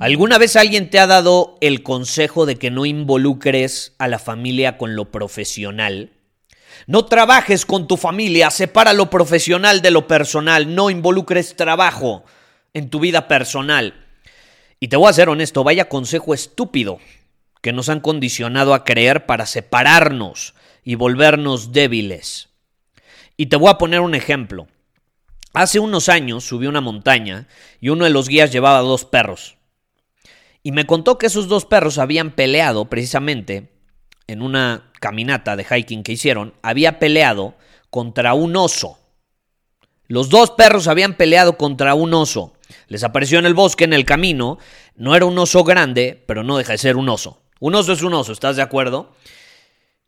¿Alguna vez alguien te ha dado el consejo de que no involucres a la familia con lo profesional? No trabajes con tu familia, separa lo profesional de lo personal, no involucres trabajo en tu vida personal. Y te voy a ser honesto, vaya consejo estúpido que nos han condicionado a creer para separarnos y volvernos débiles. Y te voy a poner un ejemplo. Hace unos años subí una montaña y uno de los guías llevaba dos perros. Y me contó que esos dos perros habían peleado precisamente en una caminata de hiking que hicieron, había peleado contra un oso. Los dos perros habían peleado contra un oso. Les apareció en el bosque, en el camino. No era un oso grande, pero no deja de ser un oso. Un oso es un oso, ¿estás de acuerdo?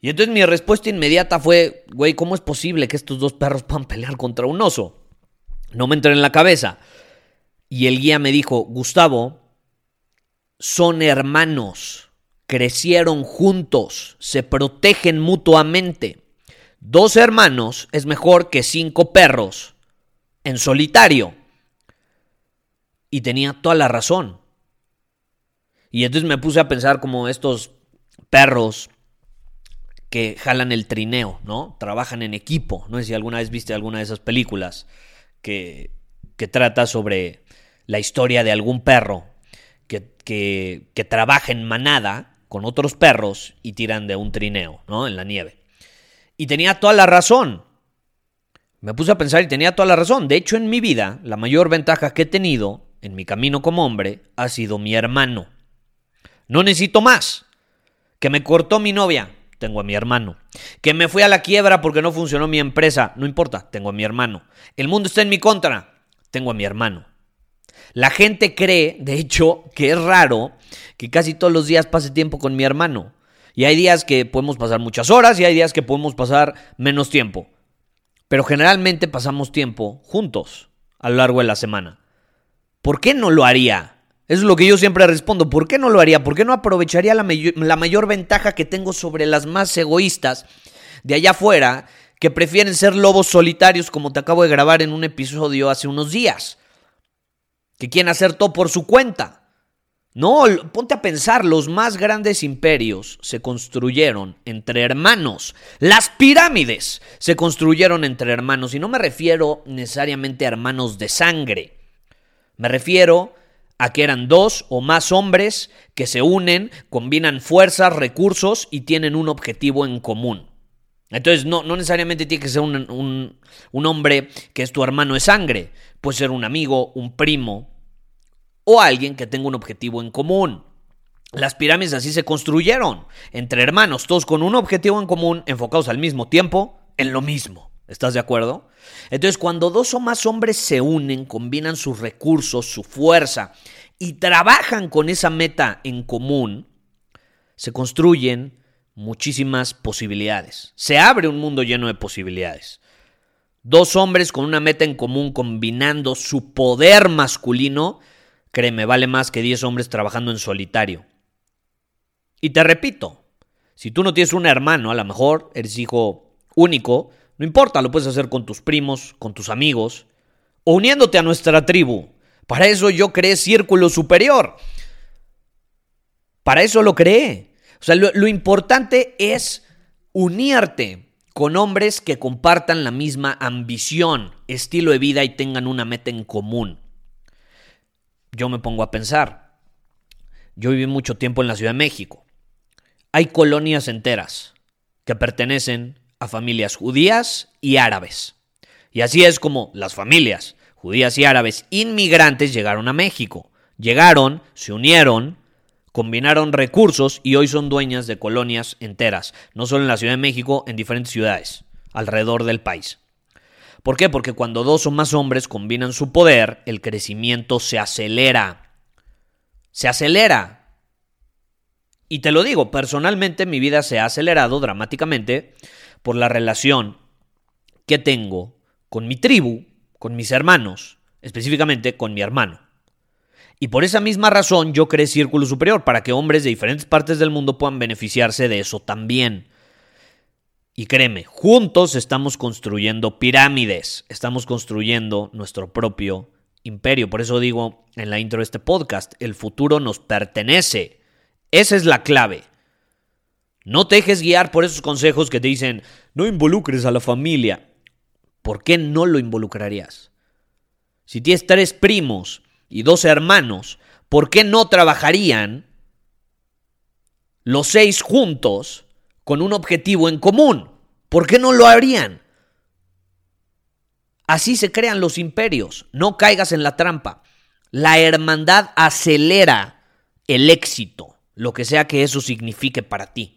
Y entonces mi respuesta inmediata fue, güey, ¿cómo es posible que estos dos perros puedan pelear contra un oso? No me entró en la cabeza. Y el guía me dijo, Gustavo, son hermanos, crecieron juntos, se protegen mutuamente. Dos hermanos es mejor que cinco perros en solitario. Y tenía toda la razón. Y entonces me puse a pensar como estos perros que jalan el trineo, ¿no? Trabajan en equipo. No sé si alguna vez viste alguna de esas películas que, que trata sobre la historia de algún perro que, trabaja en manada con otros perros y tiran de un trineo, ¿no? En la nieve. Y tenía toda la razón. Me puse a pensar y tenía toda la razón. De hecho, en mi vida, la mayor ventaja que he tenido en mi camino como hombre ha sido mi hermano. No necesito más. Que me cortó mi novia, tengo a mi hermano. Que me fui a la quiebra porque no funcionó mi empresa, no importa, tengo a mi hermano. El mundo está en mi contra, tengo a mi hermano. La gente cree, de hecho, que es raro que casi todos los días pase tiempo con mi hermano. Y hay días que podemos pasar muchas horas y hay días que podemos pasar menos tiempo. Pero generalmente pasamos tiempo juntos a lo largo de la semana. ¿Por qué no lo haría? Eso es lo que yo siempre respondo. ¿Por qué no lo haría? ¿Por qué no aprovecharía la, la mayor ventaja que tengo sobre las más egoístas de allá afuera que prefieren ser lobos solitarios como te acabo de grabar en un episodio hace unos días? Que quieren hacer todo por su cuenta. No, ponte a pensar, los más grandes imperios se construyeron entre hermanos. Las pirámides se construyeron entre hermanos y no me refiero necesariamente a hermanos de sangre. Me refiero a que eran dos o más hombres que se unen, combinan fuerzas, recursos y tienen un objetivo en común. Entonces, no, no necesariamente tiene que ser un, un hombre que es tu hermano de sangre. Puede ser un amigo, un primo, o alguien que tenga un objetivo en común. Las pirámides así se construyeron, entre hermanos, todos con un objetivo en común, enfocados al mismo tiempo, en lo mismo. ¿Estás de acuerdo? Entonces, cuando dos o más hombres se unen, combinan sus recursos, su fuerza y trabajan con esa meta en común, se construyen muchísimas posibilidades. Se abre un mundo lleno de posibilidades. Dos hombres con una meta en común combinando su poder masculino Créeme, vale más que 10 hombres trabajando en solitario. Y te repito, si tú no tienes un hermano, a lo mejor eres hijo único, no importa, lo puedes hacer con tus primos, con tus amigos, o uniéndote a nuestra tribu. Para eso yo creé Círculo Superior. Para eso lo creé. O sea, lo, lo importante es unirte con hombres que compartan la misma ambición, estilo de vida y tengan una meta en común yo me pongo a pensar. Yo viví mucho tiempo en la Ciudad de México. hay colonias enteras que pertenecen a familias judías y árabes. Y así es como las familias judías y árabes inmigrantes llegaron a México. Llegaron, se unieron, combinaron recursos y hoy son dueñas de colonias enteras, no solo en la Ciudad de México, en diferentes ciudades alrededor del país. ¿Por qué? Porque cuando dos o más hombres combinan su poder, el crecimiento se acelera. Se acelera. Y te lo digo, personalmente mi vida se ha acelerado dramáticamente por la relación que tengo con mi tribu, con mis hermanos, específicamente con mi hermano. Y por esa misma razón yo creé Círculo Superior, para que hombres de diferentes partes del mundo puedan beneficiarse de eso también. Y créeme, juntos estamos construyendo pirámides, estamos construyendo nuestro propio imperio. Por eso digo en la intro de este podcast, el futuro nos pertenece. Esa es la clave. No te dejes guiar por esos consejos que te dicen, no involucres a la familia. ¿Por qué no lo involucrarías? Si tienes tres primos y dos hermanos, ¿por qué no trabajarían los seis juntos con un objetivo en común? ¿Por qué no lo harían? Así se crean los imperios. No caigas en la trampa. La hermandad acelera el éxito, lo que sea que eso signifique para ti.